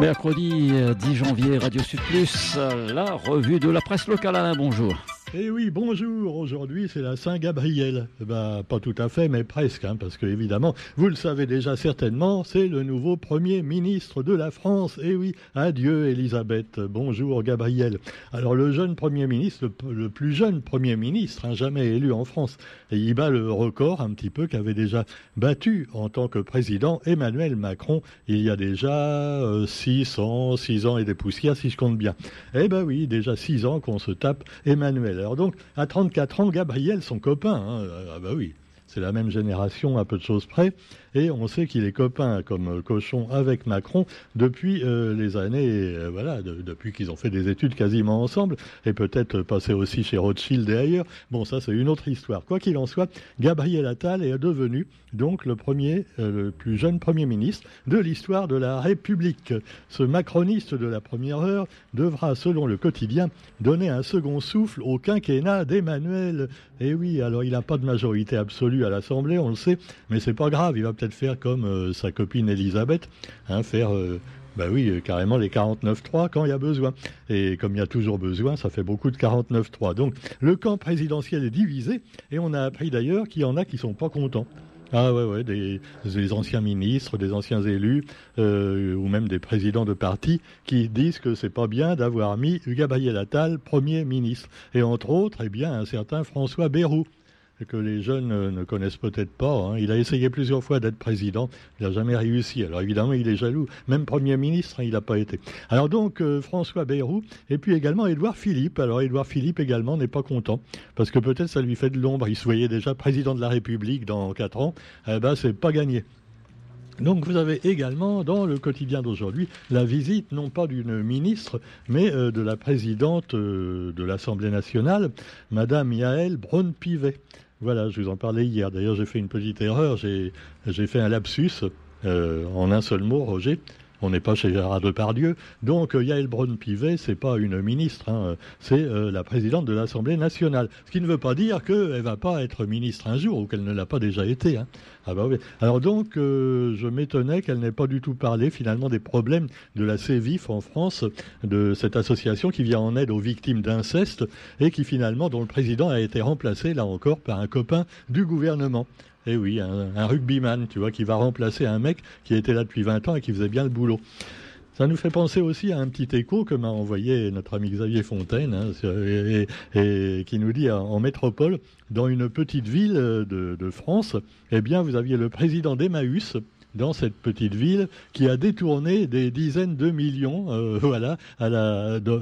Mercredi 10 janvier, Radio Sud Plus, la revue de la presse locale. Alain, bonjour. Eh oui, bonjour. Aujourd'hui, c'est la Saint-Gabriel. Bah, pas tout à fait, mais presque, hein, parce que évidemment, vous le savez déjà certainement, c'est le nouveau Premier ministre de la France. Eh oui, adieu Elisabeth. Bonjour Gabriel. Alors le jeune Premier ministre, le, plus jeune Premier ministre, hein, jamais élu en France, il bat le record un petit peu qu'avait déjà battu en tant que président Emmanuel Macron il y a déjà 6 euh, ans, 6 ans et des poussières si je compte bien. Eh ben oui, déjà 6 ans qu'on se tape Emmanuel. Alors donc, à 34 ans, Gabriel, son copain, hein, ah bah oui, c'est la même génération à peu de choses près, et on sait qu'il est copain comme cochon avec Macron depuis euh, les années, euh, voilà, depuis qu'ils ont fait des études quasiment ensemble, et peut-être passé aussi chez Rothschild et ailleurs. Bon, ça c'est une autre histoire. Quoi qu'il en soit, Gabriel Attal est devenu donc le premier, euh, le plus jeune Premier ministre de l'histoire de la République. Ce macroniste de la première heure devra, selon le quotidien, donner un second souffle au quinquennat d'Emmanuel. Et oui, alors il n'a pas de majorité absolue à l'Assemblée, on le sait, mais c'est pas grave, il va peut-être faire comme euh, sa copine Elisabeth, hein, faire euh, bah oui, euh, carrément les 49-3 quand il y a besoin. Et comme il y a toujours besoin, ça fait beaucoup de 49-3. Donc le camp présidentiel est divisé et on a appris d'ailleurs qu'il y en a qui sont pas contents. Ah ouais, ouais, des, anciens ministres, des anciens élus, ou même des présidents de partis qui disent que c'est pas bien d'avoir mis Gabriel Attal Premier ministre. Et entre autres, eh bien, un certain François Bayrou que les jeunes ne connaissent peut-être pas. Hein. Il a essayé plusieurs fois d'être président, il n'a jamais réussi. Alors évidemment, il est jaloux. Même Premier ministre, hein, il n'a pas été. Alors donc, euh, François Bayrou, et puis également Édouard Philippe. Alors Édouard Philippe également n'est pas content, parce que peut-être ça lui fait de l'ombre. Il se voyait déjà président de la République dans quatre ans. Eh ben, c'est pas gagné. Donc vous avez également dans le quotidien d'aujourd'hui la visite non pas d'une ministre mais euh, de la présidente euh, de l'Assemblée nationale, Madame Yael Braun-Pivet. Voilà, je vous en parlais hier. D'ailleurs, j'ai fait une petite erreur. J'ai fait un lapsus euh, en un seul mot, Roger. On n'est pas chez Gérard Depardieu. Donc euh, Yael Braun-Pivet, c'est pas une ministre, hein. c'est euh, la présidente de l'Assemblée nationale. Ce qui ne veut pas dire qu'elle va pas être ministre un jour ou qu'elle ne l'a pas déjà été. Hein. Ah bah. Alors donc, euh, je m'étonnais qu'elle n'ait pas du tout parlé finalement des problèmes de la CEVIF en France, de cette association qui vient en aide aux victimes d'inceste et qui finalement, dont le président a été remplacé là encore par un copain du gouvernement. Eh oui, un, rugbyman, tu vois, qui va remplacer un mec qui était là depuis 20 ans et qui faisait bien le boulot. Ça nous fait penser aussi à un petit écho que m'a envoyé notre ami Xavier Fontaine, hein, et, qui nous dit en métropole, dans une petite ville de, de France, eh bien, vous aviez le président d'Emmaüs, dans cette petite ville qui a détourné des dizaines de millions euh, voilà,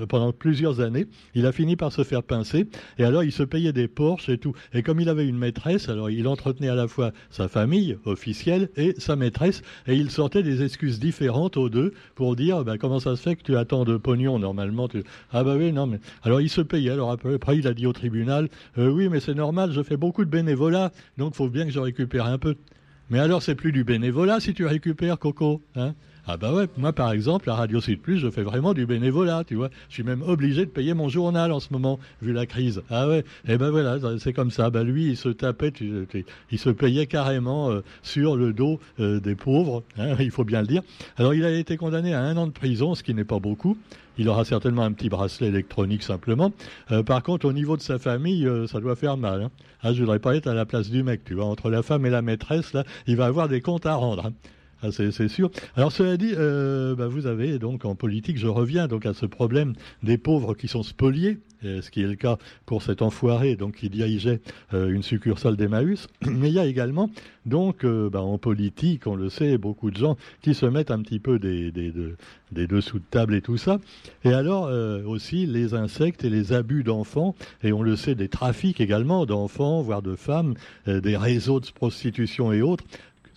pendant plusieurs années. Il a fini par se faire pincer et alors il se payait des Porsche et tout. Et comme il avait une maîtresse, alors il entretenait à la fois sa famille officielle et sa maîtresse et il sortait des excuses différentes aux deux pour dire bah, comment ça se fait que tu attends de pognon normalement. Ah bah oui, non mais alors il se payait. Alors après, il a dit au tribunal euh, oui mais c'est normal, je fais beaucoup de bénévolat donc il faut bien que je récupère un peu. Mais alors, c'est plus du bénévolat si tu récupères, Coco. Hein? Ah bah ouais, moi par exemple, à Radio Sud Plus, je fais vraiment du bénévolat, tu vois. Je suis même obligé de payer mon journal en ce moment, vu la crise. Ah ouais, et eh ben voilà, c'est comme ça. Bah lui, il se tapait, il se payait carrément euh, sur le dos euh, des pauvres, hein, il faut bien le dire. Alors il a été condamné à un an de prison, ce qui n'est pas beaucoup. Il aura certainement un petit bracelet électronique simplement. Euh, par contre, au niveau de sa famille, ça doit faire mal. Hein. Ah, je voudrais pas être à la place du mec, tu vois. Entre la femme et la maîtresse, là, il va avoir des comptes à rendre. Hein. Ah, c'est sûr. Alors cela dit, euh, bah, vous avez donc en politique, je reviens donc à ce problème des pauvres qui sont spoliés, ce qui est le cas pour cet enfoiré donc qui dirigeait euh, une succursale d'Emmaüs. Mais il y a également donc euh, bah, en politique, on le sait, beaucoup de gens qui se mettent un petit peu des, des, des dessous de table et tout ça. Et alors aussi les insectes et les abus d'enfants, et on le sait des trafics également d'enfants, voire de femmes, des réseaux de prostitution et autres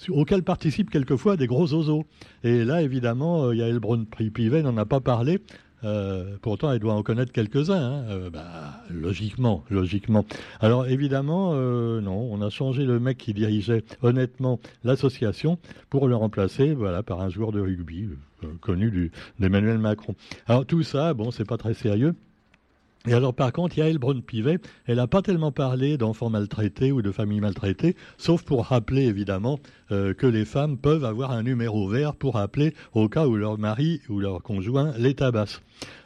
auquel participent quelquefois des gros oiseaux. Et là, évidemment, euh, Yael Braun-Pivet n'en a pas parlé. Euh, pourtant, elle doit en connaître quelques-uns. Hein. Euh, bah, logiquement, logiquement. Alors, évidemment, non, on a changé le mec qui dirigeait honnêtement l'association pour le remplacer, voilà, par un joueur de rugby connu d'Emmanuel Macron. Alors tout ça, bon, c'est pas très sérieux. Et alors, par contre, Yael Braun-Pivet, elle n'a pas tellement parlé d'enfants maltraités ou de familles maltraitées, sauf pour rappeler, évidemment, euh, que les femmes peuvent avoir un numéro vert pour appeler au cas où leur mari ou leur conjoint les tabasse.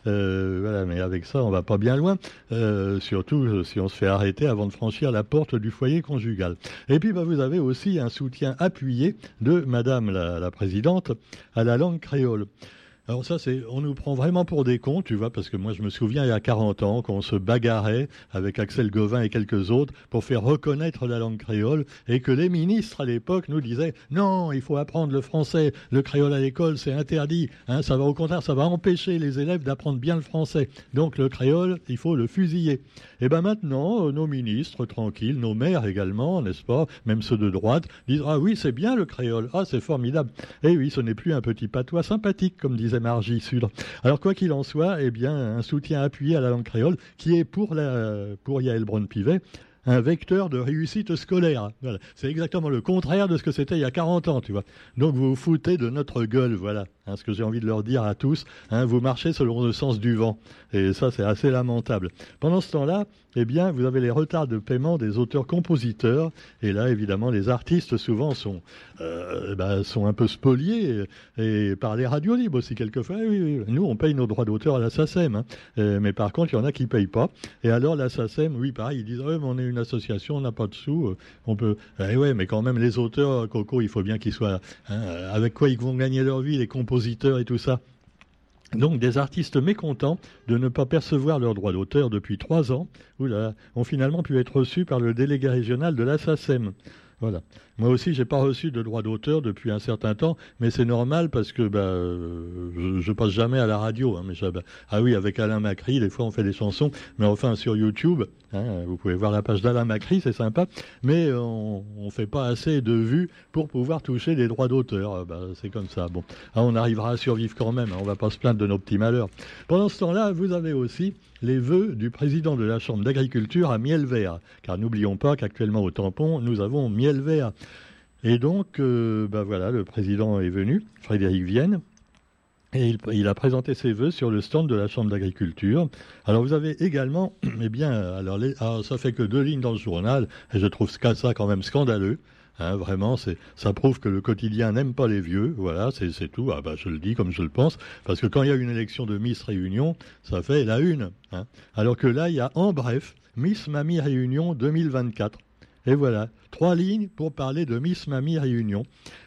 Euh, voilà, mais avec ça, on va pas bien loin, euh, surtout si on se fait arrêter avant de franchir la porte du foyer conjugal. Et puis, bah, vous avez aussi un soutien appuyé de Madame la Présidente à la langue créole. Alors ça, c'est, on nous prend vraiment pour des cons, tu vois, parce que moi, je me souviens il y a 40 ans qu'on se bagarrait avec Axel Gauvin et quelques autres pour faire reconnaître la langue créole et que les ministres à l'époque nous disaient non, il faut apprendre le français, le créole à l'école, c'est interdit. Hein, ça va au contraire, ça va empêcher les élèves d'apprendre bien le français. Donc le créole, il faut le fusiller. Et ben maintenant, euh, nos ministres, tranquilles, nos maires également, n'est-ce pas, même ceux de droite, disent ah oui, c'est bien le créole, ah c'est formidable. Eh oui, ce n'est plus un petit patois sympathique, comme disait Margie Sud. Alors quoi qu'il en soit, eh bien un soutien appuyé à la langue créole qui est pour la pour Yael Braun-Pivet un vecteur de réussite scolaire. Voilà. C'est exactement le contraire de ce que c'était il y a 40 ans, tu vois. Donc vous vous foutez de notre gueule, voilà. Hein, ce que j'ai envie de leur dire à tous, hein, vous marchez selon le sens du vent. Et ça, c'est assez lamentable. Pendant ce temps-là, eh bien, vous avez les retards de paiement des auteurs-compositeurs. Et là, évidemment, les artistes souvent sont, euh, ben, sont un peu spoliés et, par les radios libres aussi quelquefois. Oui, nous, on paye nos droits d'auteur à la SACEM. Hein. mais par contre, il y en a qui ne payent pas. Et alors, la SACEM, oui, pareil, ils disent, mais on est une association, on n'a pas de sous. Euh, on peut... Eh ouais, mais quand même, les auteurs, Coco, il faut bien qu'ils soient... Hein, avec quoi ils vont gagner leur vie, les compositeurs et tout ça. Donc des artistes mécontents de ne pas percevoir leurs droits d'auteur depuis trois ans, ont finalement pu être reçus par le délégué régional de la Voilà. Moi aussi, j'ai pas reçu de droit d'auteur depuis un certain temps, mais c'est normal parce que bah, euh, je, passe jamais à la radio. Hein, bah, ah oui, avec Alain Macri, des fois on fait des chansons, mais enfin sur YouTube, hein, vous pouvez voir la page d'Alain Macri, c'est sympa, mais on, on fait pas assez de vues pour pouvoir toucher des droits d'auteur. Bah, c'est comme ça. Bon, ah, on arrivera à survivre quand même. Hein, on va pas se plaindre de nos petits malheurs. Pendant ce temps-là, vous avez aussi les vœux du président de la Chambre d'agriculture à miel vert, car n'oublions pas qu'actuellement au tampon, nous avons miel vert. Et donc, euh, bah voilà, le président est venu, Frédéric Vienne, et il, a présenté ses vœux sur le stand de la Chambre d'agriculture. Alors vous avez également, eh bien, alors, ça fait que deux lignes dans le journal, et je trouve ça quand même scandaleux. Hein, vraiment, ça prouve que le quotidien n'aime pas les vieux. Voilà, c'est tout. Ah bah, je le dis comme je le pense, parce que quand il y a une élection de Miss Réunion, ça fait la une. Hein. Alors que là, il y a en bref Miss Mamie Réunion 2024. Et voilà, trois lignes pour parler de Miss Mamie Réunion.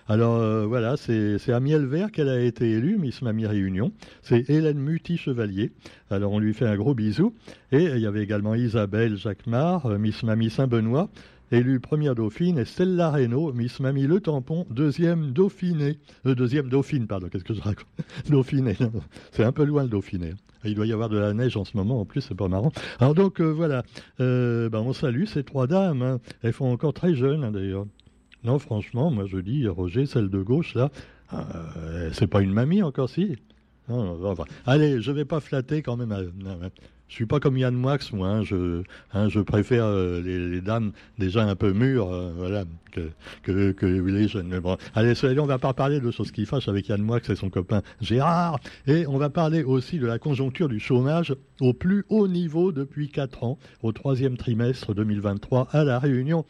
Alors euh, voilà, c'est à Miel Vert qu'elle a été élue, Miss Mamie Réunion. C'est Hélène Muti-Chevalier. Alors on lui fait un gros bisou. Et il y avait également Isabelle Jacquemart, euh, Miss Mamie Saint-Benoît, élue première dauphine, et Stella Reynaud, Miss Mamie Le Tampon, deuxième dauphinée. Euh, deuxième dauphine, pardon, qu'est-ce que je raconte Dauphinée, c'est un peu loin le dauphiné. Il doit y avoir de la neige en ce moment, en plus, c'est pas marrant. Alors donc, euh, voilà, euh, ben, on salue ces trois dames. Hein. Elles font encore très jeunes, hein, d'ailleurs. Non, franchement, moi je dis, Roger, celle de gauche, là, c'est pas une mamie encore, si? Allez, je vais pas flatter quand même. Je suis pas comme Yann Moix, moi. Hein, je, hein, je préfère euh, les, dames déjà un peu mûres, euh, voilà, que, que, que, les jeunes. bon. Allez, on va pas parler de choses qui fâchent avec Yann Moix et son copain Gérard. Et on va parler aussi de la conjoncture du chômage au plus haut niveau depuis 4 ans, au troisième trimestre 2023 à La Réunion.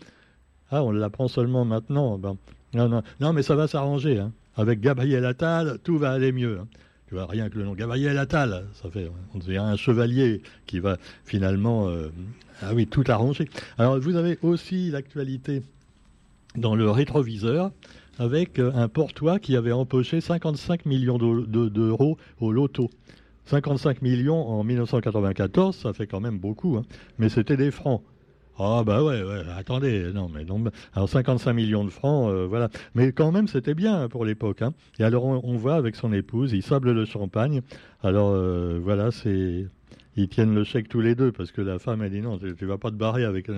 Ah, on l'apprend seulement maintenant. Ben, non, non, non, mais ça va s'arranger. Hein. Avec Gabriel Attal, tout va aller mieux. Tu vois, rien que le nom Gabriel Attal, ça fait, on un chevalier qui va finalement, euh, ah oui, tout arranger. Alors, vous avez aussi l'actualité dans le rétroviseur avec euh, un portois qui avait empoché 55 millions d'euros au loto. 55 millions en 1994, ça fait quand même beaucoup, hein. mais c'était des francs. Ah bah ouais, ouais, attendez, non mais non, alors 55 millions de francs, euh, voilà. Mais quand même, c'était bien pour l'époque. Hein. Et alors on, voit avec son épouse, ils sablent le champagne. Alors euh, voilà, c'est ils tiennent le chèque tous les deux parce que la femme elle dit non, tu, ne vas pas te barrer avec.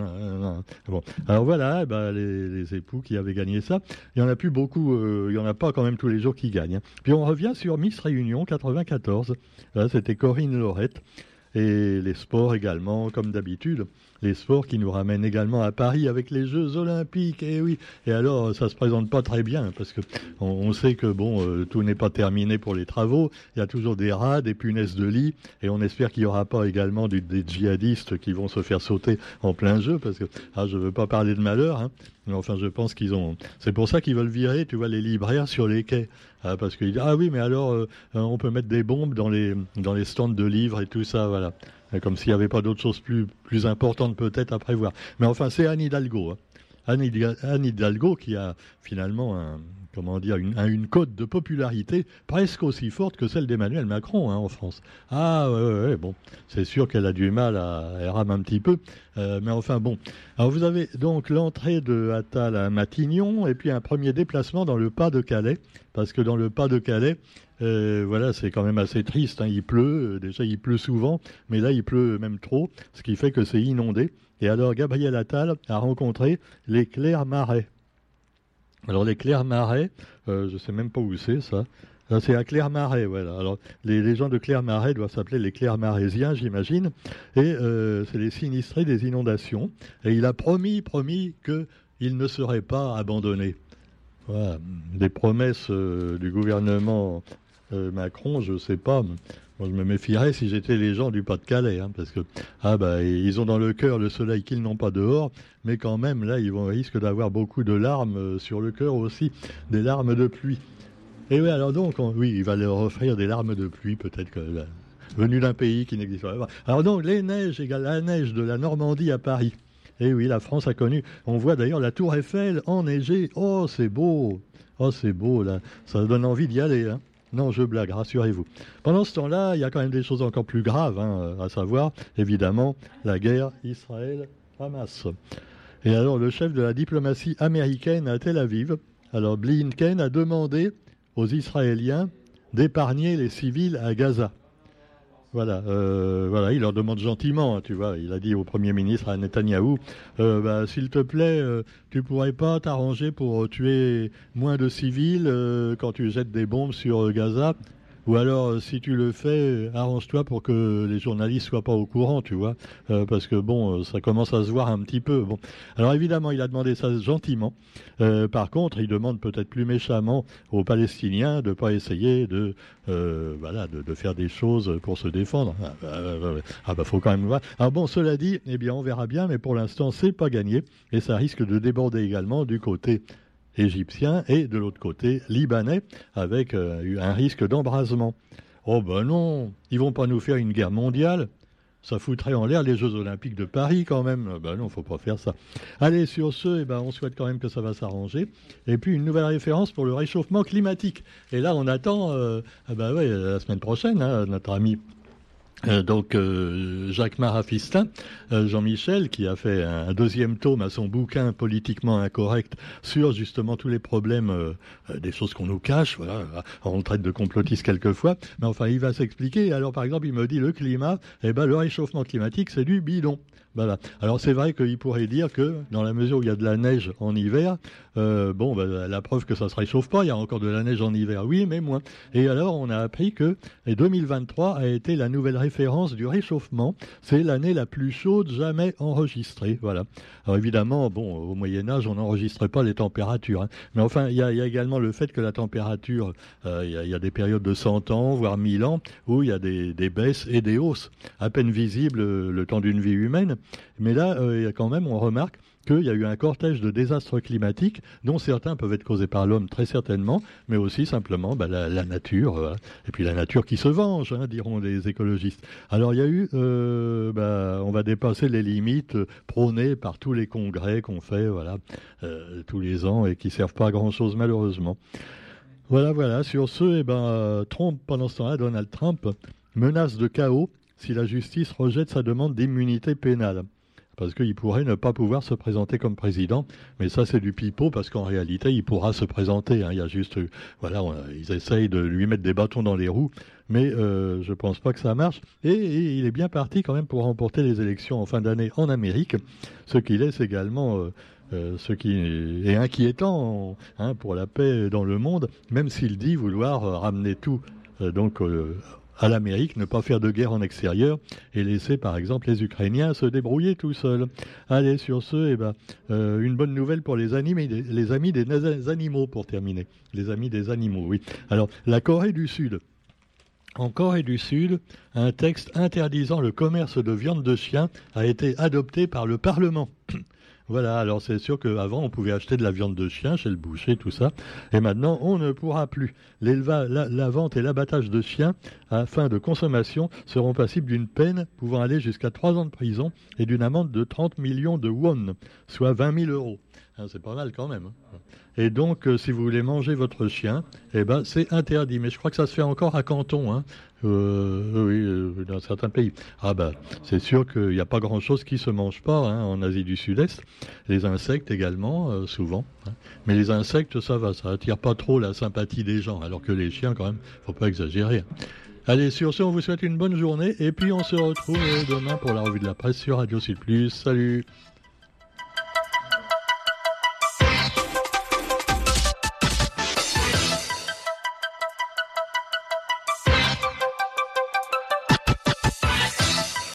Alors voilà, bah, les, époux qui avaient gagné ça, il y en a plus beaucoup, euh, il y en a pas quand même tous les jours qui gagnent. Hein. Puis on revient sur Miss Réunion 94. Là, c'était Corinne Laurette. et les sports également, comme d'habitude les sports qui nous ramènent également à Paris avec les Jeux Olympiques. Et eh oui. Et alors, ça se présente pas très bien parce que on, sait que bon, euh, tout n'est pas terminé pour les travaux. Il y a toujours des rats, des punaises de lit, et on espère qu'il n'y aura pas également des, djihadistes qui vont se faire sauter en plein jeu parce que ah, je veux pas parler de malheur. Hein, enfin, je pense qu'ils ont. C'est pour ça qu'ils veulent virer, tu vois, les libraires sur les quais. Ah, parce qu'ils disent ah oui, mais alors euh, on peut mettre des bombes dans les dans les stands de livres et tout ça, voilà. Comme s'il n'y avait pas d'autres choses plus, plus importantes peut-être à prévoir. Mais enfin, c'est Anne Hidalgo. Hein. Anne Hidalgo qui a finalement un, comment dire, une, cote de popularité presque aussi forte que celle d'Emmanuel Macron hein, en France. Ah ouais, ouais, bon, c'est sûr qu'elle a du mal à, elle rame un petit peu, euh, mais enfin bon. Alors vous avez donc l'entrée de Attal à Matignon et puis un premier déplacement dans le pas de Calais, parce que dans le pas de Calais, euh, voilà, c'est quand même assez triste. Hein. Il pleut, euh, déjà il pleut souvent, mais là il pleut même trop, ce qui fait que c'est inondé. Et alors Gabriel Attal a rencontré les Clairs Marais. Alors les Clairs Marais, euh, je ne sais même pas où c'est ça. C'est à Clermarais, voilà. Les, gens de Clermarais doivent s'appeler les Clermaraisiens, j'imagine. Et c'est les sinistrés des inondations. Et il a promis, promis qu'il ne serait pas abandonné. Voilà. Des promesses du gouvernement euh, Macron, je ne sais pas. Je me méfierais si j'étais les gens du Pas-de-Calais, hein, parce que ah bah ils ont dans le cœur le soleil qu'ils n'ont pas dehors, mais quand même là ils vont risquent d'avoir beaucoup de larmes euh, sur le cœur aussi, des larmes de pluie. Et oui, alors donc oui, il va leur offrir des larmes de pluie, peut-être que venu d'un pays qui n'existe pas. Alors donc les neiges égale la neige de la Normandie à Paris. Et oui, la France a connu. On voit d'ailleurs la Tour Eiffel enneigée. Oh, c'est beau. Oh, c'est beau là. Ça donne envie d'y aller. Hein. Non, je blague, rassurez-vous. Pendant ce temps-là, il y a quand même des choses encore plus graves, hein, à savoir, évidemment, la guerre Israël-Hamas. Et alors, le chef de la diplomatie américaine à Tel Aviv, alors Blinken, a demandé aux Israéliens d'épargner les civils à Gaza. Voilà, euh, voilà, il leur demande gentiment, hein, tu vois. Il a dit au Premier ministre, à Netanyahou, euh, bah, s'il te plaît, euh, tu pourrais pas t'arranger pour tuer moins de civils quand tu jettes des bombes sur Gaza ou alors, euh, si tu le fais, euh, arrange-toi pour que les journalistes soient pas au courant, tu vois, euh, parce que bon, ça commence à se voir un petit peu. Bon, alors évidemment, il a demandé ça gentiment. par contre, il demande peut-être plus méchamment aux Palestiniens de pas essayer de, voilà, de, faire des choses pour se défendre. Ah bah, ah bah, faut quand même voir. Alors bon, cela dit, eh bien, on verra bien, mais pour l'instant, c'est pas gagné et ça risque de déborder également du côté égyptien et de l'autre côté libanais avec euh, un risque d'embrasement. Oh ben non, ils vont pas nous faire une guerre mondiale. Ça foutrait en l'air les Jeux Olympiques de Paris quand même. Ben non, faut pas faire ça. Allez, sur ce, eh ben, on souhaite quand même que ça va s'arranger. Et puis une nouvelle référence pour le réchauffement climatique. Et là, on attend, euh, ah ben ouais, la semaine prochaine, hein, notre ami euh, donc euh, Jacques Marafistin, euh, Jean-Michel, qui a fait un, deuxième tome à son bouquin politiquement incorrect sur justement tous les problèmes des choses qu'on nous cache. Voilà, on traite de complotistes quelquefois, mais enfin il va s'expliquer. Alors par exemple, il me dit le climat, eh ben le réchauffement climatique, c'est du bidon. Alors c'est vrai qu'il pourrait dire que dans la mesure où il y a de la neige en hiver, euh, bon, bah, la preuve que ça ne se réchauffe pas, il y a encore de la neige en hiver, oui, mais moins. Et alors on a appris que 2023 a été la nouvelle référence du réchauffement. C'est l'année la plus chaude jamais enregistrée. Voilà. Alors évidemment, bon, au Moyen Âge, on n'enregistrait pas les températures. Hein. Mais enfin, il y, a, également le fait que la température, euh, il y, a des périodes de 100 ans, voire 1000 ans, où il y a des, des baisses et des hausses, à peine visibles le temps d'une vie humaine. Mais là, euh, quand même, on remarque qu'il y a eu un cortège de désastres climatiques, dont certains peuvent être causés par l'homme très certainement, mais aussi simplement bah, la, nature, euh, et puis la nature qui se venge, hein, diront les écologistes. Alors il y a eu, euh, bah, on va dépasser les limites prônées par tous les congrès qu'on fait, voilà, tous les ans et qui servent pas à grand chose malheureusement. Voilà, voilà. Sur ce, eh ben, Trump, pendant ce temps-là, Donald Trump menace de chaos si la justice rejette sa demande d'immunité pénale. Parce qu'il pourrait ne pas pouvoir se présenter comme président, mais ça c'est du pipeau parce qu'en réalité il pourra se présenter. Hein. Il y a juste, voilà, ils essayent de lui mettre des bâtons dans les roues, mais euh, je pense pas que ça marche. Et, il est bien parti quand même pour remporter les élections en fin d'année en Amérique, ce qui laisse également euh, euh, ce qui est inquiétant hein, pour la paix dans le monde, même s'il dit vouloir ramener tout donc à l'Amérique, ne pas faire de guerre en extérieur et laisser par exemple les Ukrainiens se débrouiller tout seuls. Allez, sur ce, eh ben, euh, une bonne nouvelle pour les, les amis des animaux pour terminer. Les amis des animaux, oui. Alors, la Corée du Sud. En Corée du Sud, un texte interdisant le commerce de viande de chien a été adopté par le Parlement. Voilà, alors c'est sûr qu'avant on pouvait acheter de la viande de chien chez le boucher, tout ça, et maintenant on ne pourra plus. L'élevage, la, vente et l'abattage de chiens à fin de consommation seront passibles d'une peine pouvant aller jusqu'à 3 ans de prison et d'une amende de 30 millions de won, soit 20 000 euros. Hein, c'est pas mal quand même. Hein. Et donc, euh, si vous voulez manger votre chien, eh ben, c'est interdit. Mais je crois que ça se fait encore à Canton, hein. euh, oui, euh, dans certains pays. Ah ben, c'est sûr qu'il n'y a pas grand-chose qui se mange pas en Asie du Sud-Est. Les insectes également, souvent. Mais les insectes, ça va, ça attire pas trop la sympathie des gens. Alors que les chiens, quand même, faut pas exagérer. Allez, sur ce, on vous souhaite une bonne journée et puis on se retrouve demain pour la revue de la presse sur Radio Sud. Salut